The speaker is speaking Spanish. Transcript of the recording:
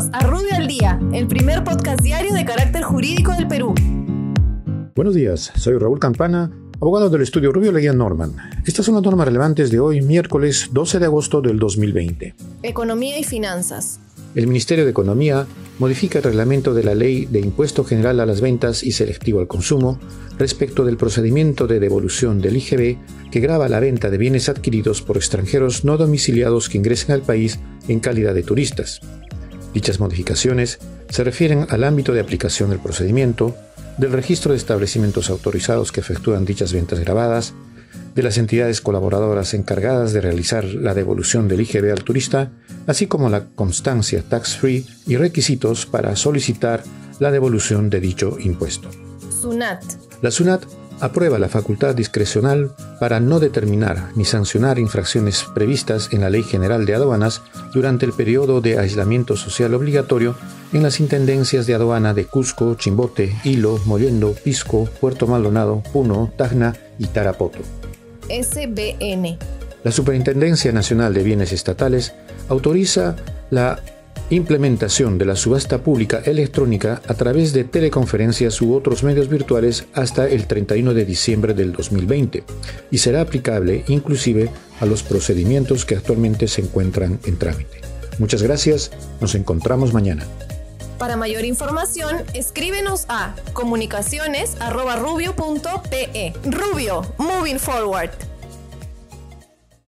Bienvenidos a Rubio al Día, el primer podcast diario de carácter jurídico del Perú. Buenos días, soy Raúl Campana, abogado del estudio Rubio Leguía Norman. Estas son las normas relevantes de hoy, miércoles 12 de agosto del 2020. Economía y finanzas. El Ministerio de Economía modifica el reglamento de la Ley de Impuesto General a las Ventas y Selectivo al Consumo respecto del procedimiento de devolución del IGB que grava la venta de bienes adquiridos por extranjeros no domiciliados que ingresen al país en calidad de turistas. Dichas modificaciones se refieren al ámbito de aplicación del procedimiento, del registro de establecimientos autorizados que efectúan dichas ventas grabadas, de las entidades colaboradoras encargadas de realizar la devolución del IGB al turista, así como la constancia tax-free y requisitos para solicitar la devolución de dicho impuesto. SUNAT. La SUNAT aprueba la facultad discrecional para no determinar ni sancionar infracciones previstas en la Ley General de Aduanas durante el periodo de aislamiento social obligatorio en las intendencias de aduana de Cusco, Chimbote, Hilo, Mollendo, Pisco, Puerto Maldonado, Puno, Tacna y Tarapoto. SBN. La Superintendencia Nacional de Bienes Estatales autoriza la implementación de la subasta pública electrónica a través de teleconferencias u otros medios virtuales hasta el 31 de diciembre del 2020 y será aplicable inclusive a los procedimientos que actualmente se encuentran en trámite. Muchas gracias, nos encontramos mañana. Para mayor información, escríbenos a comunicaciones.rubio.pe. Rubio, moving forward.